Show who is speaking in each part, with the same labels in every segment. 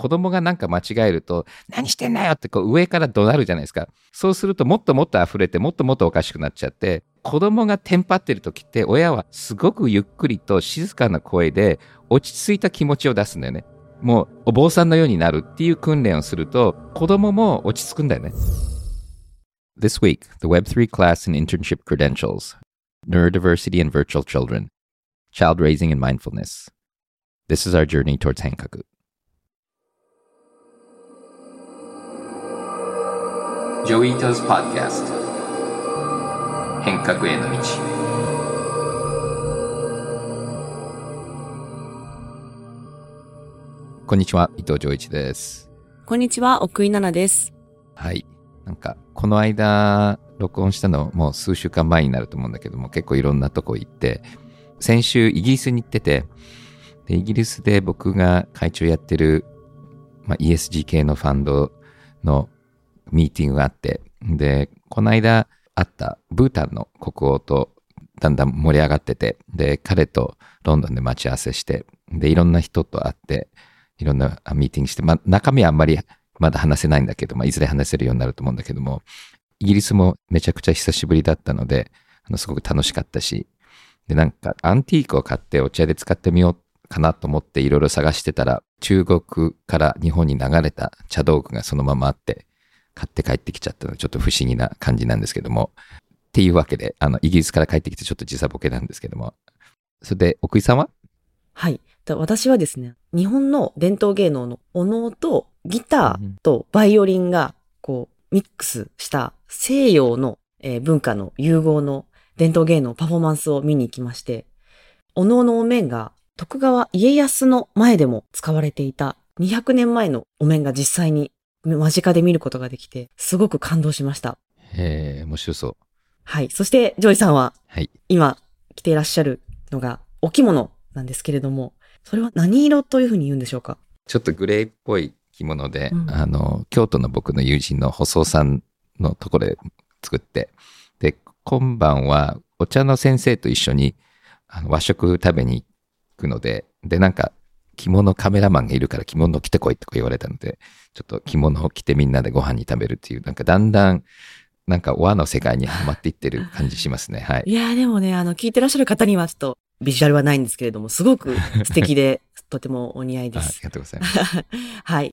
Speaker 1: 子供がなんか間違えると、何してんだよってこう上から怒鳴るじゃないですか。そうするともっともっと溢れて、もっともっとおかしくなっちゃって、子供がテンパってる時って親はすごくゆっくりと静かな声で落ち着いた気持ちを出すんだよね。もうお坊さんのようになるっていう訓練をすると子供も落ち着くんだよね。This week, the Web3 class and internship credentials, neurodiversity and virtual children, child raising and mindfulness. This is our journey towards Hankaku. ジョイータズ・パッキャスト変革への道こんにちは、伊藤浄一です。
Speaker 2: こんにちは、奥井奈々です。
Speaker 1: はい。なんか、この間、録音したのもう数週間前になると思うんだけども、結構いろんなとこ行って、先週イギリスに行ってて、でイギリスで僕が会長やってる、まあ、ESG 系のファンドのミーティングがあって、で、この間会ったブータンの国王とだんだん盛り上がってて、で、彼とロンドンで待ち合わせして、で、いろんな人と会って、いろんなミーティングして、まあ、中身はあんまりまだ話せないんだけど、まあ、いずれ話せるようになると思うんだけども、イギリスもめちゃくちゃ久しぶりだったので、あのすごく楽しかったし、で、なんかアンティークを買ってお茶で使ってみようかなと思っていろいろ探してたら、中国から日本に流れた茶道具がそのままあって、買って帰ってきちゃったのちょっと不思議な感じなんですけども、っていうわけで、あの、イギリスから帰ってきてちょっと時差ボケなんですけども、それで、奥井さんは？
Speaker 2: はい。私はですね、日本の伝統芸能のお能とギターとバイオリンがこうミックスした西洋の、えー、文化の融合の伝統芸能パフォーマンスを見に行きまして、お能のお面が徳川家康の前でも使われていた200年前のお面が実際に間近で見ることができて、すごく感動しました。
Speaker 1: へえ、面白そう。
Speaker 2: はい。そして、ジョイさんは、
Speaker 1: はい、
Speaker 2: 今着ていらっしゃるのがお着物なんですけれども、それは何色というふうに言うんでしょうか？
Speaker 1: ちょっとグレーっぽい着物で、うん、あの、京都の僕の友人の細さんのところで作って、で、今晩はお茶の先生と一緒にあの和食食べに行くので、で、なんか着物カメラマンがいるから着物着てこいとか言われたので、ちょっと着物を着てみんなでご飯に食べるっていう、なんかだんだんなんか和の世界にはまっていってる感じしますね。はい。
Speaker 2: いや、でもね、あの、聞いてらっしゃる方にはちょっとビジュアルはないんですけれども、すごく素敵で、とてもお似合いです。
Speaker 1: ありがとうございます。
Speaker 2: はい。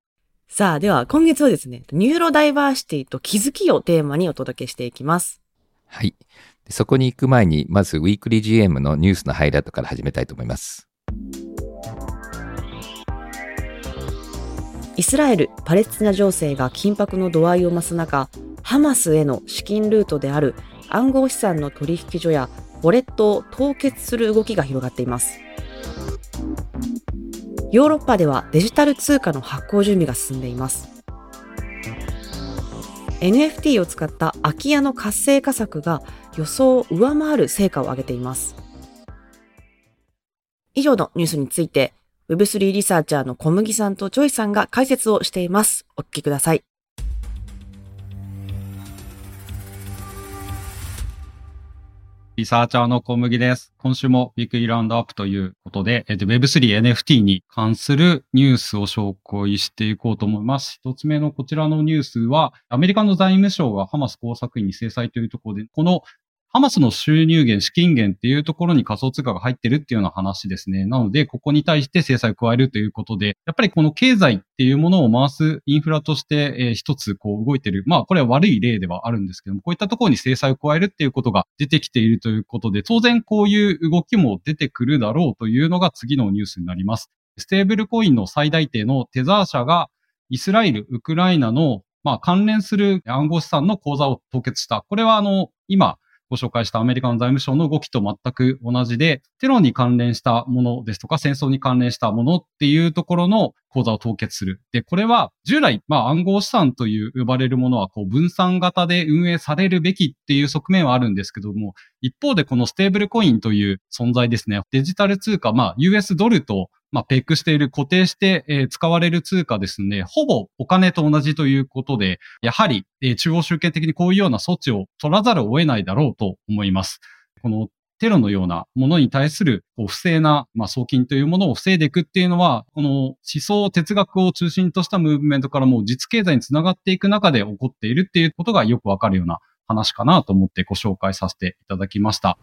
Speaker 2: さあ、では今月はですね、ニューロダイバーシティと気づきをテーマにお届けしていきます。
Speaker 1: はい。そこに行く前に、まずウィークリー GM のニュースのハイライトから始めたいと思います。
Speaker 2: イスラエル・パレスチナ情勢が緊迫の度合いを増す中、ハマスへの資金ルートである暗号資産の取引所やウォレットを凍結する動きが広がっています。ヨーロッパではデジタル通貨の発行準備が進んでいます。NFT を使った空き家の活性化策が予想を上回る成果を上げています。以上のニュースについて Web3 リサーチャーの小麦さんとジョイさんが解説をしています。お聞きください。
Speaker 3: リサーチャーの小麦です。今週もウィークリーラウンドアップということで、Web3 NFT に関するニュースを紹介していこうと思います。一つ目のこちらのニュースは、アメリカの財務省がハマス工作員に制裁というところで、このハマスの収入源、資金源っていうところに仮想通貨が入ってるっていうような話ですね。なので、ここに対して制裁を加えるということで、やっぱりこの経済っていうものを回すインフラとして、えー、一つこう動いてる。まあ、これは悪い例ではあるんですけども、こういったところに制裁を加えるっていうことが出てきているということで、当然こういう動きも出てくるだろうというのが次のニュースになります。ステーブルコインの最大手のテザー社がイスラエル、ウクライナのまあ、関連する暗号資産の口座を凍結した。これはあの、今、ご紹介したアメリカの財務省の動きと全く同じで、テロに関連したものですとか、戦争に関連したものっていうところの口座を凍結する。で、これは従来、まあ暗号資産という呼ばれるものは、こう分散型で運営されるべきっていう側面はあるんですけども、一方でこのステーブルコインという存在ですね、デジタル通貨、まあ US ドルとまあ、ペックしている固定して、えー、使われる通貨ですね、ほぼお金と同じということで、やはり、えー、中央集権的にこういうような措置を取らざるを得ないだろうと思います。このテロのようなものに対する不正な、まあ、送金というものを防いでいくっていうのは、この思想、哲学を中心としたムーブメントからもう実経済につながっていく中で起こっているっていうことがよくわかるような話かなと思ってご紹介させていただきました。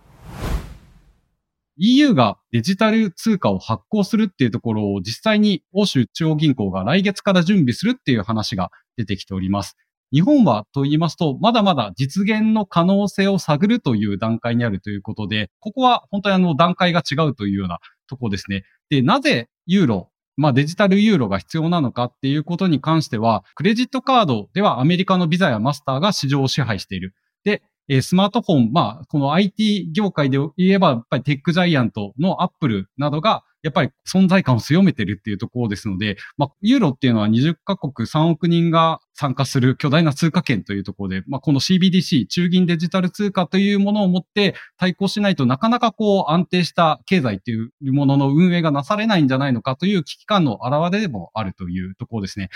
Speaker 3: EU がデジタル通貨を発行するっていうところを実際に欧州中央銀行が来月から準備するっていう話が出てきております。日本はと言いますと、まだまだ実現の可能性を探るという段階にあるということで、ここは本当にあの段階が違うというようなとこですね。で、なぜユーロ、まあデジタルユーロが必要なのかっていうことに関しては、クレジットカードではアメリカのビザやマスターが市場を支配している。で、えスマートフォン、まあ、この IT 業界で言えば、やっぱりテックジャイアントのアップルなどが、やっぱり存在感を強めてるっていうところですので、まあ、ユーロっていうのは20カ国3億人が参加する巨大な通貨圏というところで、まあ、この CBDC、中銀デジタル通貨というものを持って対抗しないとなかなかこう安定した経済っていうものの運営がなされないんじゃないのかという危機感の表れでもあるというところですね。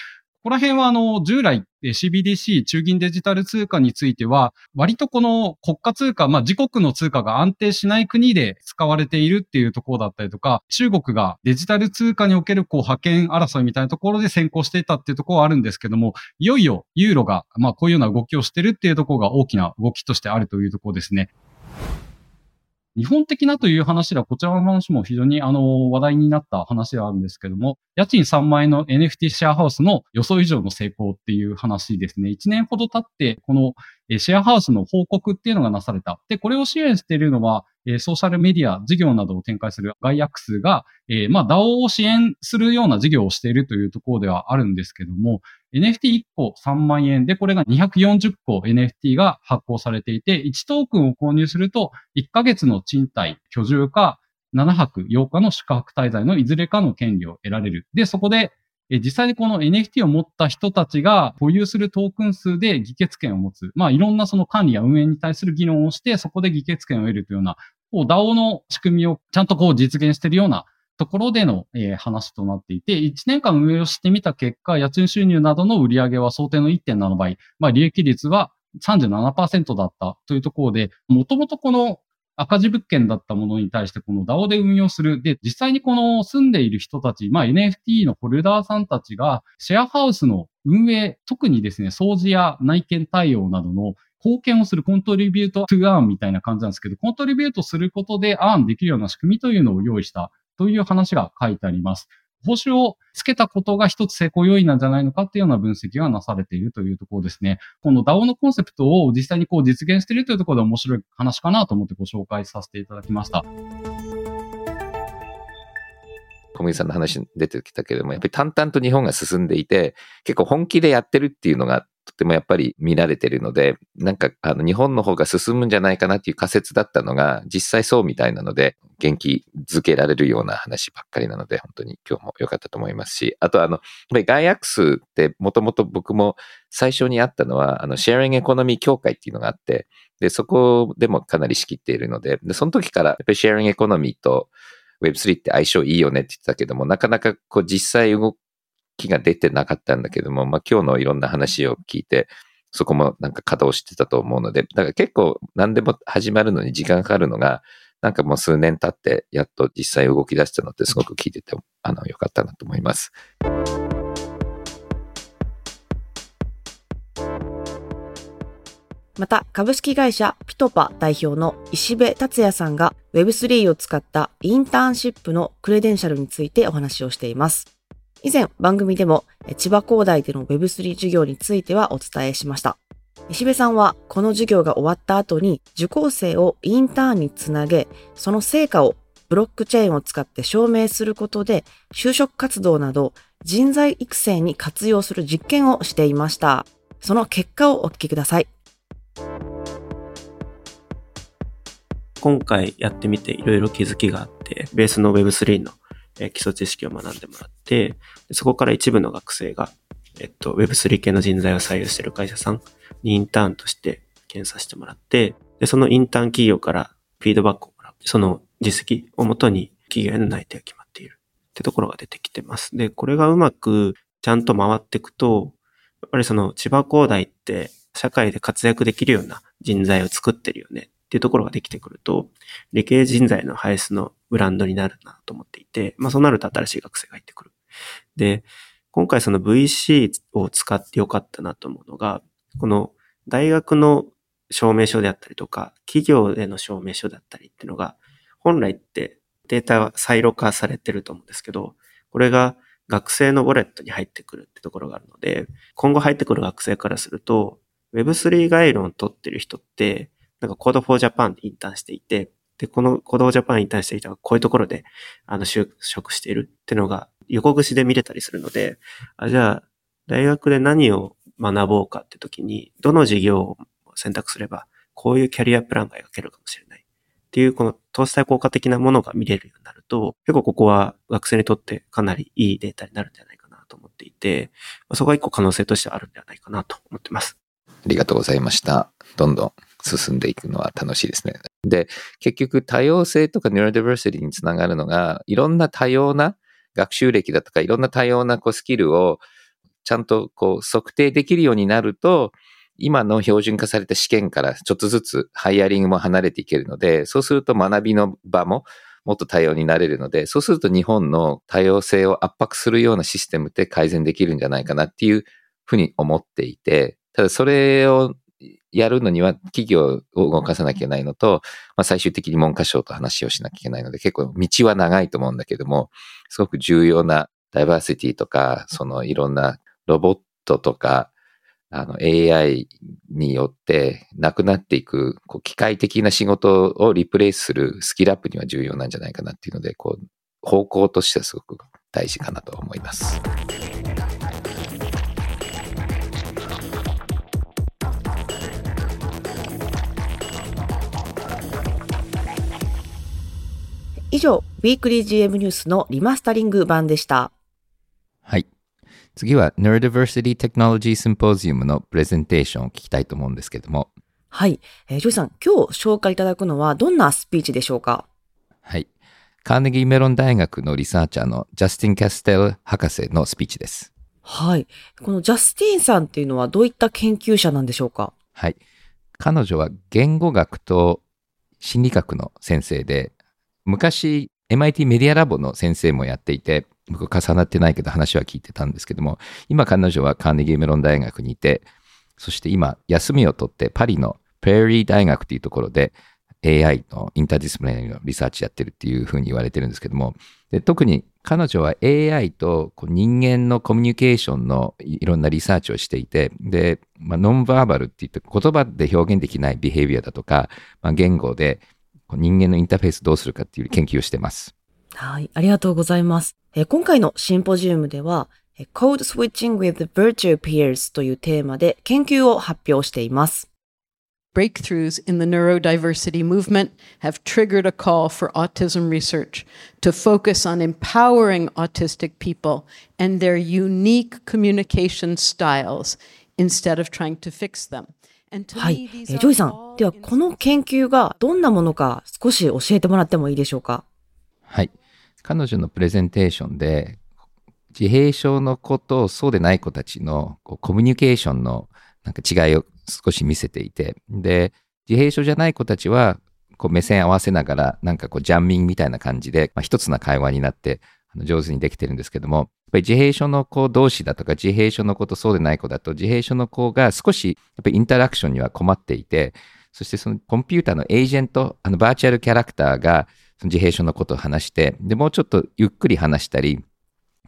Speaker 3: この辺は、あの、従来 CBDC、中銀デジタル通貨については、割とこの国家通貨、まあ、自国の通貨が安定しない国で使われているっていうところだったりとか、中国がデジタル通貨におけるこう派遣争いみたいなところで先行していたっていうところはあるんですけども、いよいよユーロが、まあ、こういうような動きをしてるっていうところが大きな動きとしてあるというところですね。日本的なという話では、こちらの話も非常にあの話題になった話ではあるんですけども、家賃3万円の NFT シェアハウスの予想以上の成功っていう話ですね。1年ほど経って、このシェアハウスの報告っていうのがなされた。で、これを支援しているのは、えソーシャルメディア事業などを展開するガイアックスが、えー、まあ DAO を支援するような事業をしているというところではあるんですけども、NFT1 個3万円で、これが240個 NFT が発行されていて、1トークンを購入すると、1ヶ月の賃貸、居住か、7泊8日の宿泊滞在のいずれかの権利を得られる。で、そこで、実際にこの NFT を持った人たちが保有するトークン数で議決権を持つ。まあいろんなその管理や運営に対する議論をして、そこで議決権を得るというような、こう DAO の仕組みをちゃんとこう実現しているようなところでの、えー、話となっていて、1年間運営をしてみた結果、家賃収入などの売上は想定の1.7倍、まあ、利益率は37%だったというところで、もともとこの赤字物件だったものに対してこの DAO で運用する。で、実際にこの住んでいる人たち、まあ NFT のホルダーさんたちがシェアハウスの運営、特にですね、掃除や内見対応などの貢献をするコントリビュートトゥアーンみたいな感じなんですけど、コントリビュートすることでアーンできるような仕組みというのを用意したという話が書いてあります。報酬をつけたことが一つ成功要因なんじゃないのかっていうような分析がなされているというところですね。この DAO のコンセプトを実際にこう実現しているというところで面白い話かなと思ってご紹介させていただきました。
Speaker 1: 小麦さんの話に出てきたけれども、やっぱり淡々と日本が進んでいて、結構本気でやってるっていうのがとてもやっぱり見られてるので、なんかあの日本の方が進むんじゃないかなっていう仮説だったのが、実際そうみたいなので、元気づけられるような話ばっかりなので、本当に今日も良かったと思いますし、あとあの、やっぱりガイアックスってもともと僕も最初にあったのは、あの、シェアリングエコノミー協会っていうのがあって、で、そこでもかなり仕切っているので、で、その時からやっぱりシェアリングエコノミーと Web3 って相性いいよねって言ってたけども、なかなかこう実際動気が出てなかったんだけども、まあ今日のいろんな話を聞いて、そこもなんか稼働してたと思うので、だから結構何でも始まるのに時間かかるのが、なんかもう数年経ってやっと実際動き出したのってすごく聞いてて、あの、良かったなと思います。
Speaker 2: また、株式会社ピトパ代表の石部達也さんが Web3 を使ったインターンシップのクレデンシャルについてお話をしています。以前番組でも千葉工大での Web3 授業についてはお伝えしました。石部さんはこの授業が終わった後に受講生をインターンにつなげ、その成果をブロックチェーンを使って証明することで就職活動など人材育成に活用する実験をしていました。その結果をお聞きください。
Speaker 4: 今回やってみていろいろ気づきがあって、ベースの Web3 のえ基礎知識を学んでもらって、そこから一部の学生が、えっと、Web3 系の人材を採用している会社さんにインターンとして検査してもらって、で、そのインターン企業からフィードバックをもらう。その実績をもとに企業への内定が決まっているってところが出てきてます。で、これがうまくちゃんと回っていくと、やっぱりその千葉工大って社会で活躍できるような人材を作ってるよねっていうところができてくると、理系人材の輩出のブランドになるなと思っていて、まあそうなると新しい学生が入ってくる。で、今回その VC を使ってよかったなと思うのが、この大学の証明書であったりとか、企業での証明書だったりっていうのが、本来ってデータはサイロ化されてると思うんですけど、これが学生のウォレットに入ってくるってところがあるので、今後入ってくる学生からすると、Web3 概論を取ってる人って、なんか Code for Japan でインターンしていて、で、この Code for Japan インターンしていたがこういうところで、あの、就職しているっていうのが横串で見れたりするので、あ、じゃあ、大学で何を学ぼうかって時に、どの授業を選択すれば、こういうキャリアプランが描けるかもしれない。っていう、この投資対効果的なものが見れるようになると、結構ここは学生にとってかなりいいデータになるんじゃないかなと思っていて、そこが一個可能性としてはあるんではないかなと思ってます。
Speaker 1: ありがとうございました。どんどん進んでいくのは楽しいですね。で、結局多様性とか neurodiversity につながるのが、いろんな多様な学習歴だとか、いろんな多様なこうスキルをちゃんとこう測定できるようになると、今の標準化された試験からちょっとずつ hiring も離れていけるので、そうすると学びの場ももっと多様になれるので、そうすると日本の多様性を圧迫するようなシステムって改善できるんじゃないかなっていうふうに思っていて、ただそれをやるのには企業を動かさなきゃいけないのと、まあ、最終的に文科省と話をしなきゃいけないので、結構道は長いと思うんだけども、すごく重要なダイバーシティとか、そのいろんなロボットとか、あの AI によってなくなっていく、こう機械的な仕事をリプレイするスキルアップには重要なんじゃないかなっていうので、こう、方向としてはすごく大事かなと思います。
Speaker 2: 以上、 Weekly GM ニュースのリマスタリング版でした。
Speaker 1: はい。次は Neurodiversity Technology Symposium のプレゼンテーションを聞きたいと思うんですけども。
Speaker 2: はい。えー、ジョイさん、今日紹介いただくのはどんなスピーチでしょうか？
Speaker 1: はい。カーネギーメロン大学のリサーチャーのジャスティン・キャステル博士のスピーチです。
Speaker 2: はい。このジャスティンさんっていうのはどういった研究者なんでしょうか？
Speaker 1: はい。彼女は言語学と心理学の先生で、昔 MIT メディアラボの先生もやっていて、僕重なってないけど話は聞いてたんですけども、今彼女はカーネギーメロン大学にいて、そして今休みを取ってパリのプレーリー大学というところで AI の interdisciplinary のリサーチやってるっていうふうに言われてるんですけども、で特に彼女は AI とこう人間のコミュニケーションのいろんなリサーチをしていて、で、まあ、 nonverbal って言って言葉で表現できない behavior だとか、まあ、言語で人間のインターフェースどうするかっていう研究をしてます。
Speaker 2: はい、ありがとうございます。え今回のシンポジウムでは、Code Switching with Virtual Peers というテーマで研究を発表しています。
Speaker 5: Breakthroughs in the neurodiversity movement have triggered a call for autism research to focus on empowering autistic people and their unique communication styles instead of trying to fix them.
Speaker 2: はい、えー、ジョイさん、ではこの研究がどんなものか少し教えてもらってもいいでしょうか？
Speaker 1: はい、彼女のプレゼンテーションで自閉症の子とそうでない子たちのこうコミュニケーションのなんか違いを少し見せていて、で、自閉症じゃない子たちはこう目線合わせながらなんかこうジャンミングみたいな感じで、まあ、一つな会話になって上手にできてるんですけども、やっぱり自閉症の子同士だとか、自閉症の子とそうでない子だと、自閉症の子が少しやっぱりインタラクションには困っていて、そしてそのコンピューターのエージェント、あのバーチャルキャラクターがその自閉症のことを話して、で、もうちょっとゆっくり話したり、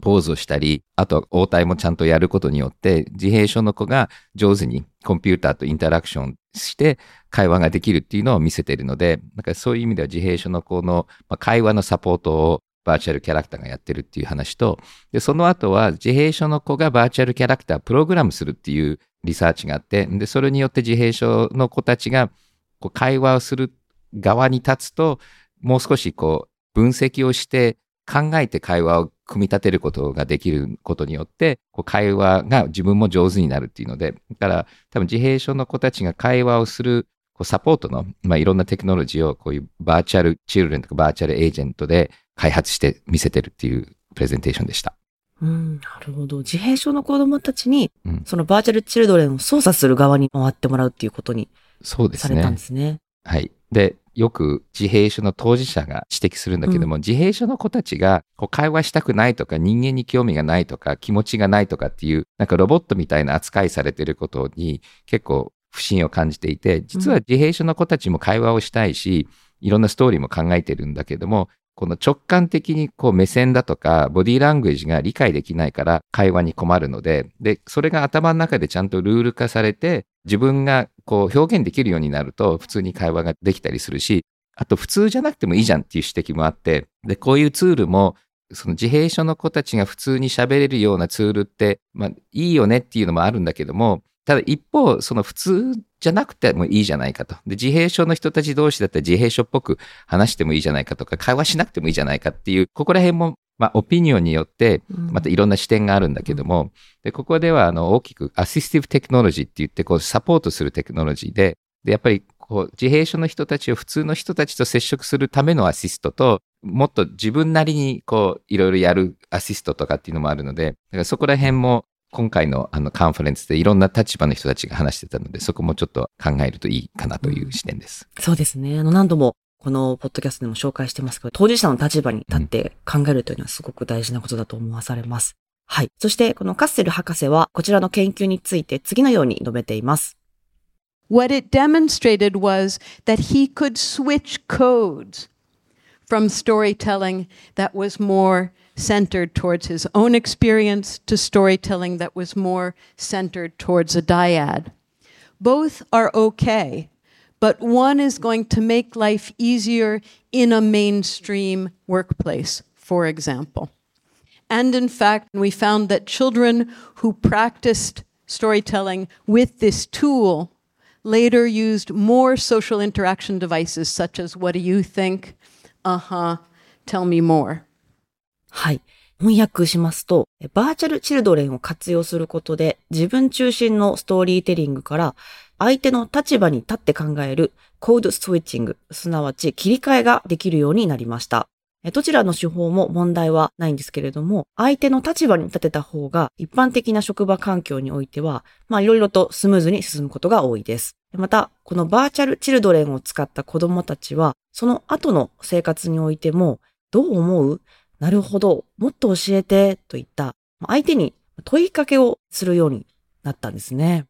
Speaker 1: ポーズをしたり、あと応対もちゃんとやることによって、自閉症の子が上手にコンピューターとインタラクションして会話ができるっていうのを見せているので、なんかそういう意味では自閉症の子の会話のサポートをバーチャルキャラクターがやってるっていう話と、で、その後は自閉症の子がバーチャルキャラクタープログラムするっていうリサーチがあって、で、それによって自閉症の子たちがこう会話をする側に立つと、もう少しこう分析をして考えて会話を組み立てることができることによって、こう会話が自分も上手になるっていうので、だから多分自閉症の子たちが会話をするこうサポートの、まあ、いろんなテクノロジーをこういうバーチャルチルレンとかバーチャルエージェントで開発して見せてるっていうプレゼンテーションでした。
Speaker 2: うん、なるほど。自閉症の子供たちに、うん、そのバーチャルチルドレンを操作する側に回ってもらうっていうことにされたんですね。
Speaker 1: はい。で、よく自閉症の当事者が指摘するんだけども、自閉症の子たちがこう会話したくないとか人間に興味がないとか気持ちがないとかっていうなんかロボットみたいな扱いされてることに結構不信を感じていて実は自閉症の子たちも会話をしたいし、いろんなストーリーも考えてるんだけどもこの直感的にこう目線だとかボディーラングエージが理解できないから会話に困るので、で、それが頭の中でちゃんとルール化されて自分がこう表現できるようになると普通に会話ができたりするし、あと普通じゃなくてもいいじゃんっていう指摘もあって、で、こういうツールもその自閉症の子たちが普通に喋れるようなツールって、まあいいよねっていうのもあるんだけども、ただ一方、その普通じゃなくてもいいじゃないかと。で、自閉症の人たち同士だったら自閉症っぽく話してもいいじゃないかとか、会話しなくてもいいじゃないかっていう、ここら辺も、まあ、オピニオンによって、またいろんな視点があるんだけども、で、ここでは、あの、大きくアシスティブテクノロジーって言って、こう、サポートするテクノロジーで、で、やっぱり、こう、自閉症の人たちを普通の人たちと接触するためのアシストと、もっと自分なりに、こう、いろいろやるアシストとかっていうのもあるので、だからそこら辺も、今回のあのカンファレンスでいろんな立場の人たちが話してたので、そこもちょっと考えるといいかなという視点です。
Speaker 2: そうですね。あの何度もこのポッドキャストでも紹介してますけど、当事者の立場に立って考えるというのはすごく大事なことだと思わされます。はい。そしてこのカッセル博士はこちらの研究について次のように述べています。
Speaker 5: What it demonstrated was that he could switch codes from storytelling that was more centered towards his own experience to storytelling that was more centered towards a dyad. Both are okay, but one is going to make life easier in a mainstream workplace, for example. And in fact, we found that children who practiced storytelling with this tool later used more social interaction devices, such as what do you think? Uh huh, tell me more.
Speaker 2: はい。翻訳しますと、バーチャルチルドレンを活用することで自分中心のストーリーテリングから相手の立場に立って考えるコードストイッチング、すなわち切り替えができるようになりました。どちらの手法も問題はないんですけれども、相手の立場に立てた方が一般的な職場環境においては、まあいろいろとスムーズに進むことが多いです。また、このバーチャルチルドレンを使った子供たちは、その後の生活においても、どう思う？なるほど、もっと教えて、といった相手に問いかけをするようになったんですね。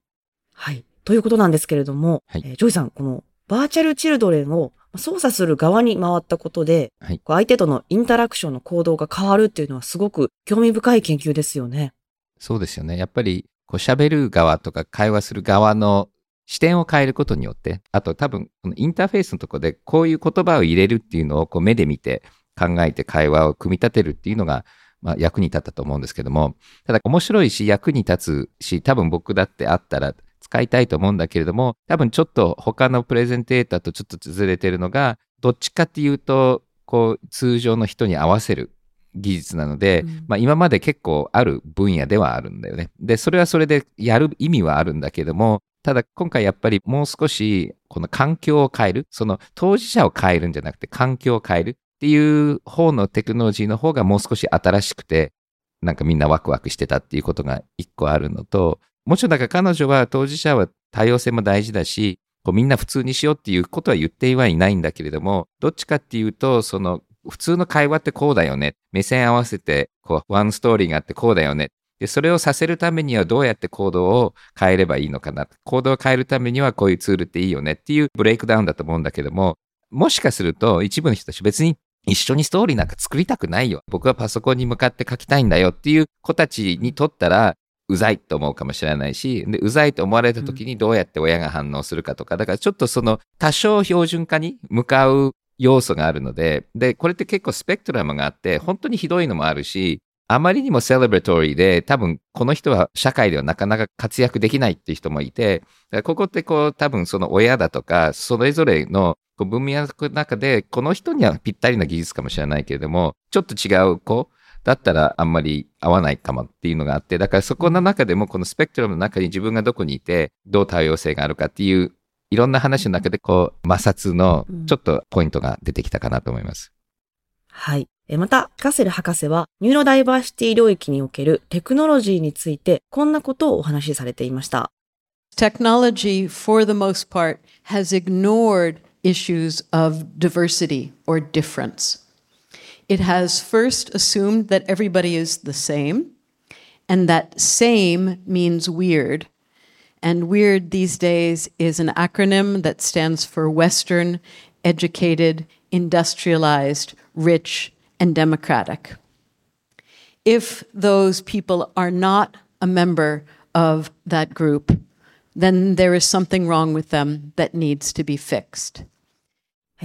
Speaker 2: はい。ということなんですけれども、はい、えー、ジョイさん、このバーチャルチルドレンを操作する側に回ったことで、はい、相手とのインタラクションの行動が変わるっていうのはすごく興味深い研究ですよね。
Speaker 1: そうですよね。やっぱり、こう喋る側とか会話する側の視点を変えることによって、あと多分、このインターフェースのところでこういう言葉を入れるっていうのをこう目で見て、考えて会話を組み立てるっていうのが、まあ、役に立ったと思うんですけども、ただ面白いし役に立つし、多分僕だってあったら使いたいと思うんだけれども、多分ちょっと他のプレゼンテーターとちょっとずれてるのが、どっちかっていうと、こう通常の人に合わせる技術なので、うん、まあ今まで結構ある分野ではあるんだよね。で、それはそれでやる意味はあるんだけども、ただ今回やっぱりもう少しこの環境を変える、その当事者を変えるんじゃなくて環境を変える。っていう方のテクノロジーの方がもう少し新しくて、なんかみんなワクワクしてたっていうことが一個あるのと、もちろんだから彼女は当事者は多様性も大事だし、こうみんな普通にしようっていうことは言ってはいないんだけれども、どっちかっていうと、その普通の会話ってこうだよね。目線合わせて、こう、ワンストーリーがあってこうだよね。で、それをさせるためにはどうやって行動を変えればいいのかな。行動を変えるためにはこういうツールっていいよねっていうブレイクダウンだと思うんだけども、もしかすると一部の人たち別に一緒にストーリーなんか作りたくないよ。僕はパソコンに向かって書きたいんだよっていう子たちにとったら、うざいと思うかもしれないし、で、うざいと思われた時にどうやって親が反応するかとか、だからちょっとその多少標準化に向かう要素があるので、で、これって結構スペクトラムがあって、本当にひどいのもあるし、あまりにもセレブレトリーで、多分この人は社会ではなかなか活躍できないっていう人もいて、ここってこう多分その親だとか、それぞれの文脈の中で、この人にはぴったりな技術かもしれないけれども、ちょっと違う子だったらあんまり合わないかもっていうのがあって、だからそこの中でもこのスペクトラムの中に自分がどこにいて、どう多様性があるかっていう、いろんな話の中でこう、摩擦のちょっとポイントが出てきたかなと思います。
Speaker 2: はい。また、カセル博士は、ニューロダイバーシティ領域におけるテクノロジーについて、こんなことをお話しされていました。
Speaker 5: Technology, for the most part, has ignored issues of diversity or difference. It has first assumed that everybody is the same, and that same means weird. And weird these days is an acronym that stands for Western, educated, industrialized, rich, and democratic. If those people are not a member of that group, then there is something wrong with them that needs to be fixed.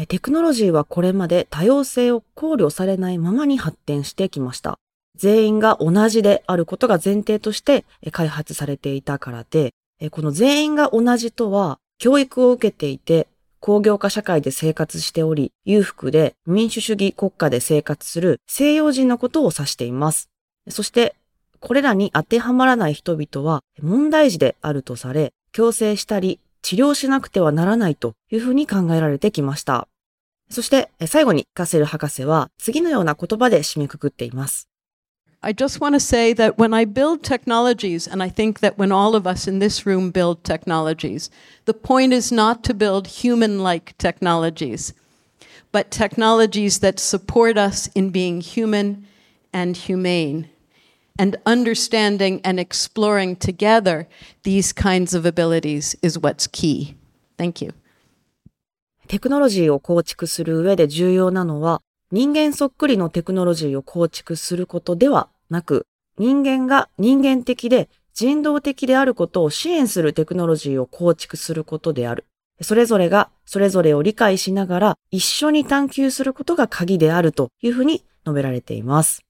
Speaker 2: テクノロジーはこれまで多様性を考慮されないままに発展してきました。全員が同じであることが前提として開発されていたからで、この全員が同じとは教育を受けていて工業化社会で生活しており、裕福で民主主義国家で生活する西洋人のことを指しています。そして、これらに当てはまらない人々は問題児であるとされ、強制したり治療しなくてはならないというふうに考えられてきました。そして、最後にカセル博士は次のような言葉で締めくくっています。
Speaker 5: I just want to say that when I build technologies, and I think that when all of us in this room build technologies, the point is not to build human like technologies, but technologies that support us in being human and humane, and understanding and exploring together these kinds of abilities is what's key. Thank you.
Speaker 2: テクノロジーを構築する上で重要なのは、人間そっくりのテクノロジーを構築することでは なく、人間が人間的で人道的であることを支援するテクノロジーを構築することである。それぞれがそれぞれを理解しながら一緒に探求することが鍵であるというふうに述べられています。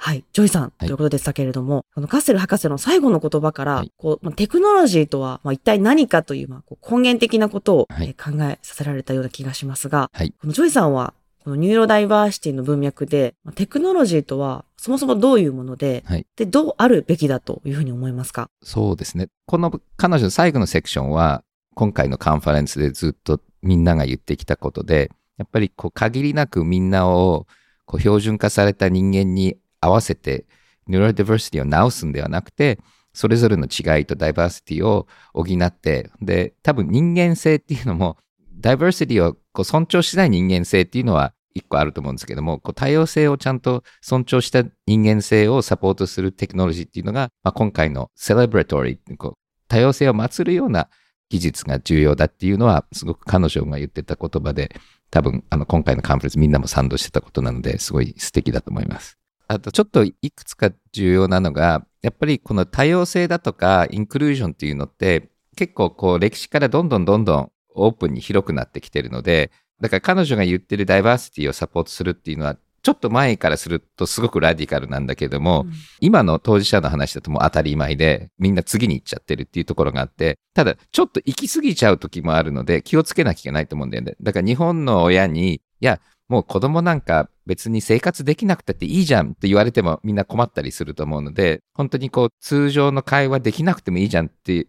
Speaker 2: はい。ジョイさん、ということでしたけれども、このカッセル博士の最後の言葉から、
Speaker 1: はい
Speaker 2: こうまあテクノロジーとは、まあ、一体何かという、まあ、こう根源的なことを、
Speaker 1: はい
Speaker 2: えー考えさせられたような気がしますが、
Speaker 1: はい
Speaker 2: このジョイさんは、このニューロダイバーシティの文脈で、まあテクノロジーとはそもそもどういうもので、
Speaker 1: はい
Speaker 2: で、どうあるべきだというふうに思いますか？
Speaker 1: そうですね。この彼女の最後のセクションは、今回のカンファレンスでずっとみんなが言ってきたことで、やっぱりこう限りなくみんなをこう標準化された人間に合わせて、ニューロダイバーシティを直すんではなくて、それぞれの違いとダイバーシティを補って、で、多分人間性っていうのも、ダイバーシティをこう尊重しない人間性っていうのは一個あると思うんですけども、こう多様性をちゃんと尊重した人間性をサポートするテクノロジーっていうのが、まあ、今回のセレブレトリーこう多様性を祀るような技術が重要だっていうのは、すごく彼女が言ってた言葉で、多分あの今回のカンフレンスみんなも賛同してたことなので、すごい素敵だと思います。あとちょっといくつか重要なのが、やっぱりこの多様性だとかインクルージョンっていうのって結構こう歴史からどんどんどんどんオープンに広くなってきてるので、だから彼女が言ってるダイバーシティをサポートするっていうのは、ちょっと前からするとすごくラディカルなんだけども、今の当事者の話だともう当たり前で、みんな次に行っちゃってるっていうところがあって、ただちょっと行き過ぎちゃう時もあるので気をつけなきゃいけないと思うんだよね。だから日本の親に、いや、もう子供なんか別に生活できなくたっていいじゃんって言われてもみんな困ったりすると思うので、本当にこう通常の会話できなくてもいいじゃんって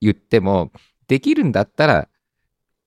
Speaker 1: 言っても、できるんだったら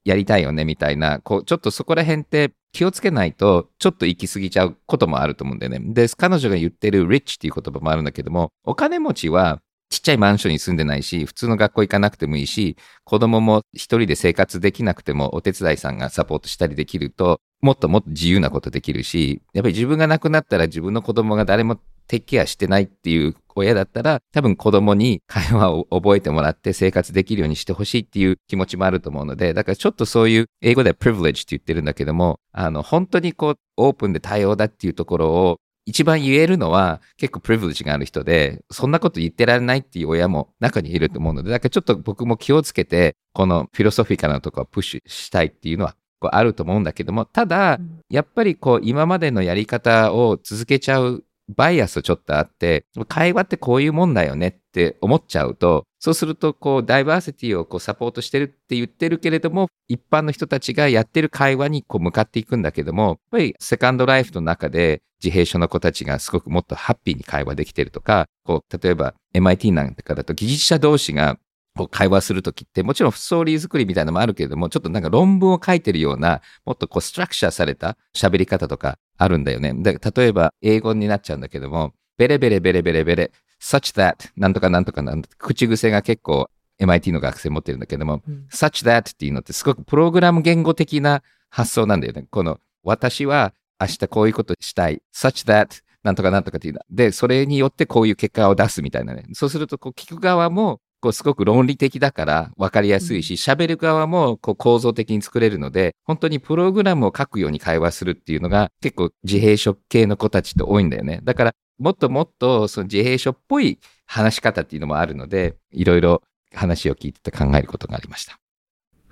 Speaker 1: やりたいよねみたいな、こうちょっとそこら辺って気をつけないとちょっと行き過ぎちゃうこともあると思うんだよね。で、彼女が言ってる rich っていう言葉もあるんだけども、お金持ちはちっちゃいマンションに住んでないし、普通の学校行かなくてもいいし、子供も一人で生活できなくてもお手伝いさんがサポートしたりできると、もっともっと自由なことできるし、やっぱり自分が亡くなったら自分の子供が誰もテッケアしてないっていう親だったら、多分子供に会話を覚えてもらって生活できるようにしてほしいっていう気持ちもあると思うので、だからちょっとそういう英語では privilege って言ってるんだけども、あの、本当にこう、オープンで多様だっていうところを一番言えるのは結構プリヴィレッジがある人で、そんなこと言ってられないっていう親も中にいると思うので、だからちょっと僕も気をつけて、このフィロソフィカなところをプッシュしたいっていうのはこうあると思うんだけども、ただ、やっぱりこう今までのやり方を続けちゃうバイアスちょっとあって、会話ってこういうもんだよねって思っちゃうと、そうするとこうダイバーシティをこうサポートしてるって言ってるけれども、一般の人たちがやってる会話にこう向かっていくんだけども、やっぱりセカンドライフの中で自閉症の子たちがすごくもっとハッピーに会話できてるとか、こう例えば MIT なんかだと技術者同士がこう会話するときって、もちろんストーリー作りみたいなのもあるけれども、ちょっとなんか論文を書いてるような、もっとこうストラクチャーされた喋り方とかあるんだよね。で例えば英語になっちゃうんだけども、ベレベレベレベレベレ、such that なんとかなんとかなん口癖が結構 MIT の学生持ってるんだけども、
Speaker 2: うん
Speaker 1: such that っていうのってすごくプログラム言語的な発想なんだよね。この私は明日こういうことしたい。such that なんとかなんとかっていうの。で、それによってこういう結果を出すみたいなね。そうするとこう聞く側もこうすごく論理的だから分かりやすいし、喋る側もこう構造的に作れるので、本当にプログラムを書くように会話するっていうのが結構自閉症系の子たちって多いんだよね。だからもっともっとその自閉症っぽい話し方っていうのもあるので、いろいろ話を聞いてて考えることがありました。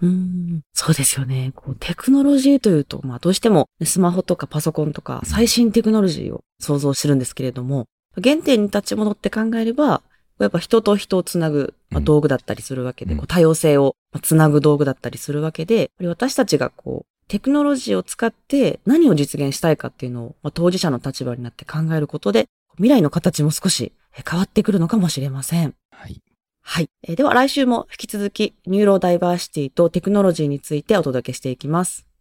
Speaker 2: うーんそうですよね。こうテクノロジーというと、まあどうしてもスマホとかパソコンとか最新テクノロジーを想像するんですけれども、原点に立ち戻って考えれば、やっぱ人と人をつなぐ、道具だったりするわけで、
Speaker 1: うん
Speaker 2: こう多様性をまあつなぐ道具だったりするわけで、私たちがこう、テクノロジーを使って何を実現したいかっていうのを、まあ、当事者の立場になって考えることで、未来の形も少しえ変わってくるのかもしれません。
Speaker 1: はい。
Speaker 2: はい。えーでは来週も引き続きニューロダイバーシティとテクノロジーについてお届けしていきます。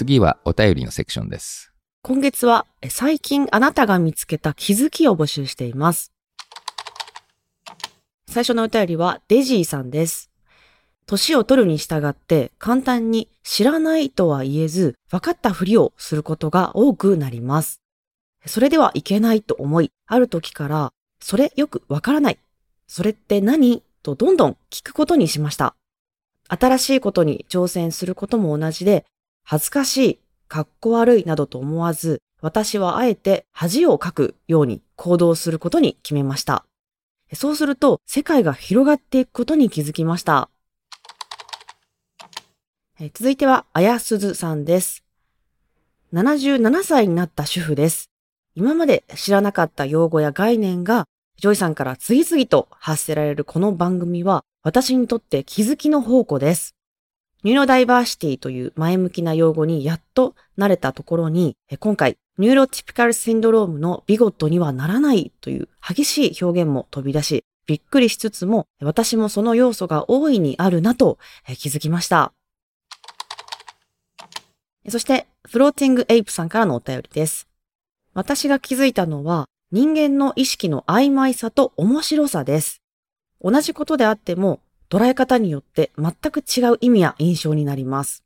Speaker 1: 次はお便りのセクションです。
Speaker 2: 今月は最近あなたが見つけた気づきを募集しています。最初のお便りはデジーさんです。年を取るに従って簡単に知らないとは言えず分かったふりをすることが多くなります。それではいけないと思い、ある時から、それよくわからない。それって何？とどんどん聞くことにしました。新しいことに挑戦することも同じで、恥ずかしい、かっこ悪いなどと思わず、私はあえて恥をかくように行動することに決めました。そうすると、世界が広がっていくことに気づきました。え続いては、あやすずさんです。77歳になった主婦です。今まで知らなかった用語や概念が、ジョイさんから次々と発せられるこの番組は、私にとって気づきの宝庫です。ニューロダイバーシティという前向きな用語にやっと慣れたところに、今回、ニューロティピカルシンドロームの bigot にはならないという激しい表現も飛び出し、びっくりしつつも、私もその要素が大いにあるなと気づきました。そして、フローティングエイプさんからのお便りです。私が気づいたのは、人間の意識の曖昧さと面白さです。同じことであっても、捉え方によって全く違う意味や印象になります。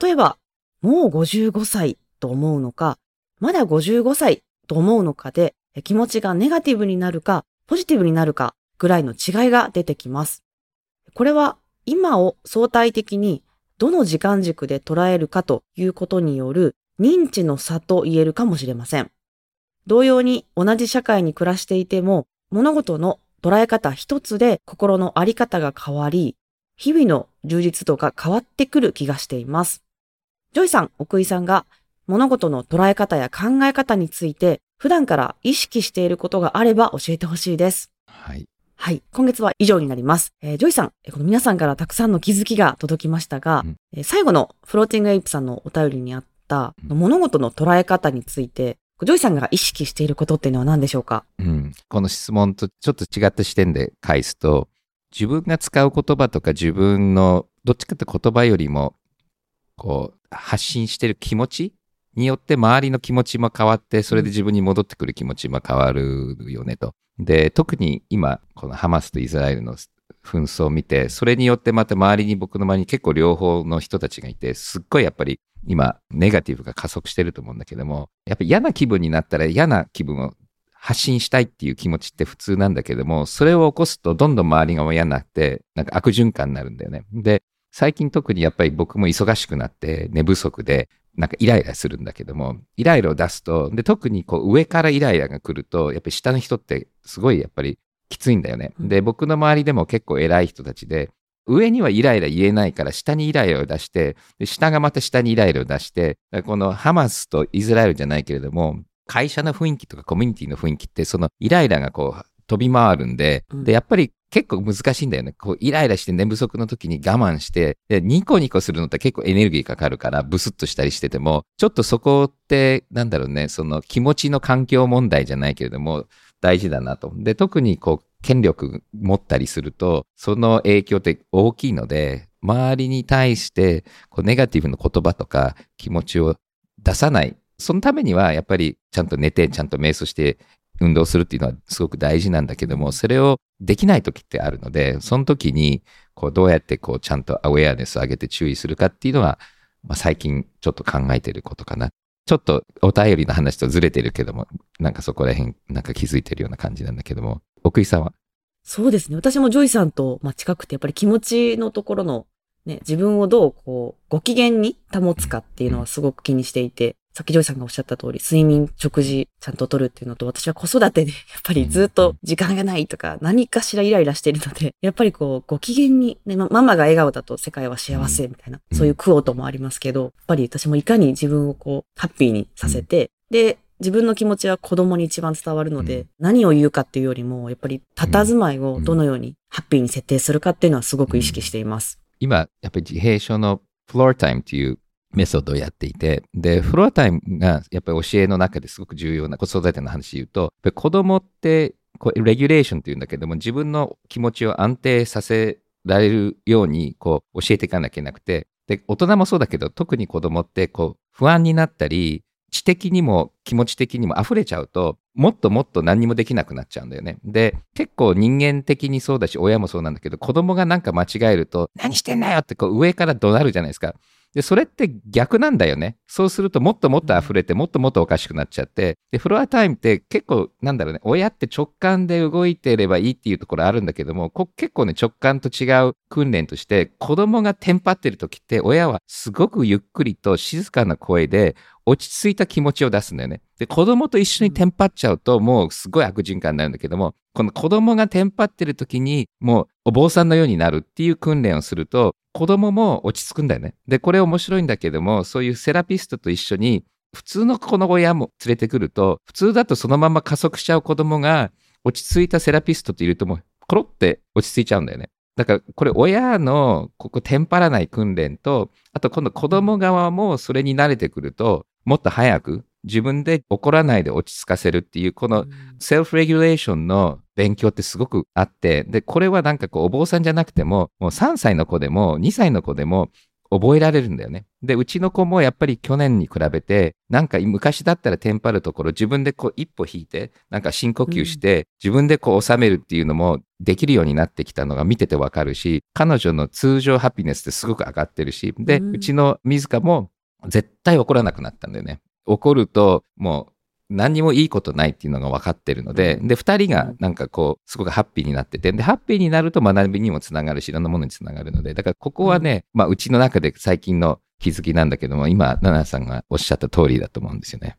Speaker 2: 例えば、もう55歳と思うのか、まだ55歳と思うのかで、気持ちがネガティブになるか、ポジティブになるかぐらいの違いが出てきます。これは、今を相対的にどの時間軸で捉えるかということによる認知の差と言えるかもしれません。同様に同じ社会に暮らしていても物事の捉え方一つで心のあり方が変わり、日々の充実度が変わってくる気がしています。ジョイさん、奥井さんが物事の捉え方や考え方について普段から意識していることがあれば教えてほしいです。
Speaker 1: はい。
Speaker 2: はい。今月は以上になります。えージョイさん、えーこの皆さんからたくさんの気づきが届きましたが、
Speaker 1: うん
Speaker 2: えー最後のフローティングエイプさんのお便りにあった、
Speaker 1: うん
Speaker 2: 物事の捉え方について、ジョイさんが意識していることっていうのは何でしょうか？
Speaker 1: うん、この質問とちょっと違った視点で返すと自分が使う言葉とか自分のどっちかって言葉よりもこう発信してる気持ちによって周りの気持ちも変わってそれで自分に戻ってくる気持ちも変わるよねと。で特に今このハマスとイスラエルの紛争を見てそれによってまた周りに僕の周りに結構両方の人たちがいてすっごいやっぱり今ネガティブが加速してると思うんだけどもやっぱ嫌な気分になったら嫌な気分を発信したいっていう気持ちって普通なんだけども、それを起こすとどんどん周りが嫌になって、なんか悪循環になるんだよね。で、最近特にやっぱり僕も忙しくなって寝不足で、なんかイライラするんだけども、イライラを出すと、で、特にこう上からイライラが来ると、やっぱり下の人ってすごいやっぱりきついんだよね。で、僕の周りでも結構偉い人たちで、上にはイライラ言えないから下にイライラを出して、で下がまた下にイライラを出して、このハマスとイスラエルじゃないけれども、会社の雰囲気とかコミュニティの雰囲気ってそのイライラがこう飛び回るんで、
Speaker 2: うん
Speaker 1: で、やっぱり結構難しいんだよね。こうイライラして寝不足の時に我慢して、で、ニコニコするのって結構エネルギーかかるからブスッとしたりしてても、ちょっとそこってなんだろうね、その気持ちの環境問題じゃないけれども、大事だなと。で、特にこう権力持ったりすると、その影響って大きいので、周りに対してこうネガティブな言葉とか気持ちを出さないそのためにはやっぱりちゃんと寝て、ちゃんと瞑想して運動するっていうのはすごく大事なんだけども、それをできない時ってあるので、その時にこうどうやってこうちゃんと awareness を上げて注意するかっていうのは、まあ、最近ちょっと考えてることかな。ちょっとお便りの話とずれてるけども、なんかそこら辺なんか気づいてるような感じなんだけども、奥井さんは？
Speaker 2: そうですね。私もジョイさんと、まあ、近くて、やっぱり気持ちのところの、ね、自分をどう、こう、ご機嫌に保つかっていうのはすごく気にしていて、さっきジョイさんがおっしゃった通り、睡眠、食事、ちゃんと取るっていうのと、私は子育てで、やっぱりずっと時間がないとか、何かしらイライラしているので、やっぱりこう、ご機嫌に、ね、ママが笑顔だと世界は幸せみたいな、そういう quote もありますけど、やっぱり私もいかに自分をこう、ハッピーにさせて、で、自分の気持ちは子供に一番伝わるので、
Speaker 1: うん。
Speaker 2: 何を言うかっていうよりも、やっぱり佇まいをどのようにハッピーに設定するかっていうのはすごく意識しています。
Speaker 1: 今、やっぱり自閉症のフロアタイムっていうメソッドをやっていて、で、フロアタイムがやっぱり教えの中ですごく重要な子育ての話で言うと、子供って、こうレギュレーションっていうんだけども、自分の気持ちを安定させられるように、こう、教えていかなきゃいけなくて、で、大人もそうだけど、特に子供って、こう、不安になったり、知的にも気持ち的にも溢れちゃうと、もっともっと何もできなくなっちゃうんだよね。で、結構人間的にそうだし、親もそうなんだけど、子供がなんか間違えると、何してんだよってこう上から怒鳴るじゃないですか。で、それって逆なんだよね。そうするともっともっと溢れて、もっともっとおかしくなっちゃって。で、フロアタイムって結構、なんだろうね、親って直感で動いてればいいっていうところあるんだけども、こ結構ね、直感と違う訓練として、子供がテンパってる時って、親はすごくゆっくりと静かな声で、落ち着いた気持ちを出すんだよね。で、子供と一緒にテンパっちゃうと、もうすごい悪循環になるんだけども、この子供がテンパってる時に、もうお坊さんのようになるっていう訓練をすると、子供も落ち着くんだよね。で、これ面白いんだけども、そういうセラピストと一緒に、普通の子の親も連れてくると、普通だとそのまま加速しちゃう子供が、落ち着いたセラピストといるともう、コロって落ち着いちゃうんだよね。だからこれ親のここテンパらない訓練と、あと今度子供側もそれに慣れてくると、もっと早く自分で怒らないで落ち着かせるっていう、このセルフレギュレーションの勉強ってすごくあって、で、これはなんかこうお坊さんじゃなくても、もう3歳の子でも2歳の子でも覚えられるんだよね。で、うちの子もやっぱり去年に比べて、なんか昔だったらテンパるところ自分でこう一歩引いて、なんか深呼吸して、自分でこう収めるっていうのもできるようになってきたのが見ててわかるし、彼女の通常ハピネスってすごく上がってるし、で、
Speaker 2: う
Speaker 1: ちの水香も絶対怒らなくなったんだよね。怒るともう何にもいいことないっていうのが分かってるので、で、二人がなんかこう、すごくハッピーになってて、で、ハッピーになると学びにもつながるし、いろんなものにつながるので、だからここはね、まあ、うちの中で最近の気づきなんだけども、今、ナナさんがおっしゃった通りだと思うんですよね。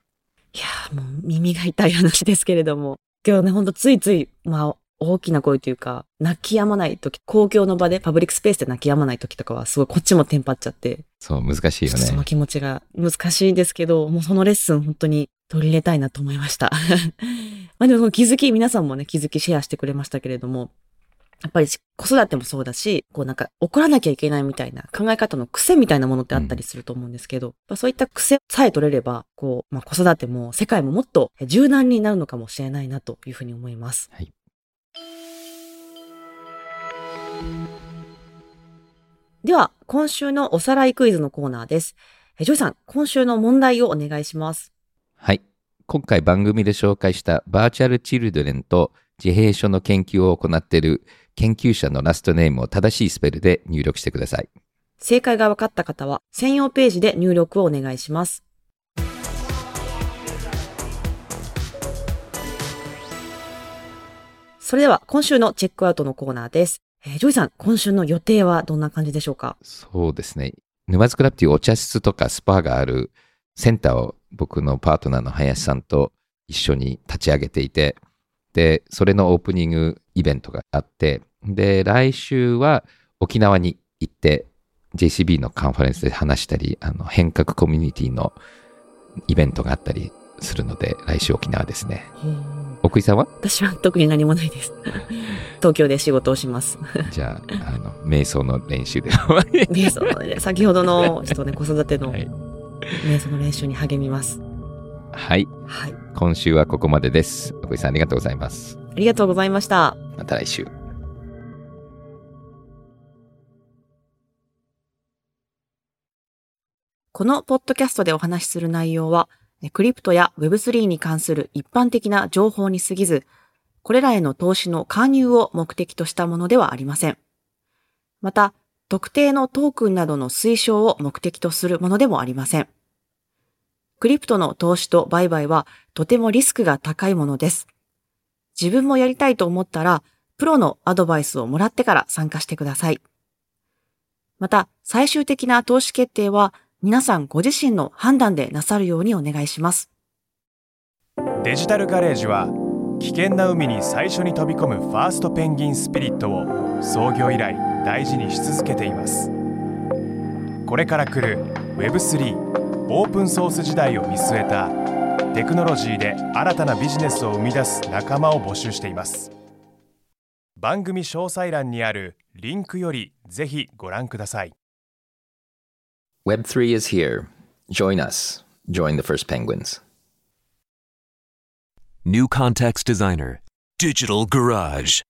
Speaker 2: いやーもう耳が痛い話ですけれども。今日ね、ほんとついつい、まあ、大きな声というか、泣き止まない時、公共の場で、パブリックスペースで泣き止まない時とかは、すごいこっちもテンパっちゃって、
Speaker 1: そう、難しいよね。
Speaker 2: その気持ちが難しいんですけど、もうそのレッスン本当に取り入れたいなと思いました。まあでもその気づき、皆さんもね、気づきシェアしてくれましたけれども、やっぱり子育てもそうだし、こうなんか怒らなきゃいけないみたいな考え方の癖みたいなものってあったりすると思うんですけど、やっぱそういった癖さえ取れれば、こう、まあ子育ても世界ももっと柔軟になるのかもしれないなというふうに思います。
Speaker 1: はい。
Speaker 2: では、今週のおさらいクイズのコーナーです。えジョイさん、今週の問題をお願いします。
Speaker 1: はい。今回番組で紹介したバーチャルチルドレンと自閉症の研究を行っている研究者のラストネームを正しいスペルで入力してください。
Speaker 2: 正解が分かった方は、専用ページで入力をお願いします。それでは、今週のチェックアウトのコーナーです。えージョイさん、今週の予定はどんな感じでしょうか？
Speaker 1: そうですね。沼津クラブっていうお茶室とかスパがあるセンターを僕のパートナーの林さんと一緒に立ち上げていて、で、それのオープニングイベントがあって、で、来週は沖縄に行って、JCB のカンファレンスで話したり、あの、変革コミュニティのイベントがあったりするので、来週沖縄ですね。奥井さんは？
Speaker 2: 私は特に何もないです。東京で仕事をします。
Speaker 1: じゃあ、あの、瞑想の練習で。
Speaker 2: 瞑想のね、先ほどの、ちょっとね、子育ての
Speaker 1: はい
Speaker 2: 瞑想の練習に励みます。
Speaker 1: はい。
Speaker 2: はい。
Speaker 1: 今週はここまでです。奥井さんありがとうございます。
Speaker 2: ありがとうございました。
Speaker 1: また来週。
Speaker 2: このポッドキャストでお話しする内容は、クリプトや Web3 に関する一般的な情報に過ぎず、これらへの投資の勧誘を目的としたものではありません。また、特定のトークンなどの推奨を目的とするものでもありません。クリプトの投資と売買はとてもリスクが高いものです。自分もやりたいと思ったら、プロのアドバイスをもらってから参加してください。また、最終的な投資決定は皆さんご自身の判断でなさるようにお願いします。
Speaker 6: デジタルガレージは危険な海に最初に飛び込むファーストペンギンスピリットを創業以来大事にし続けています。これから来る Web3 オープンソース時代を見据えたテクノロジーで新たなビジネスを生み出す仲間を募集しています。番組詳細欄にあるリンクよりぜひご覧ください。
Speaker 1: Web3 is here. Join us. Join the first penguins.
Speaker 7: New Context Designer Digital Garage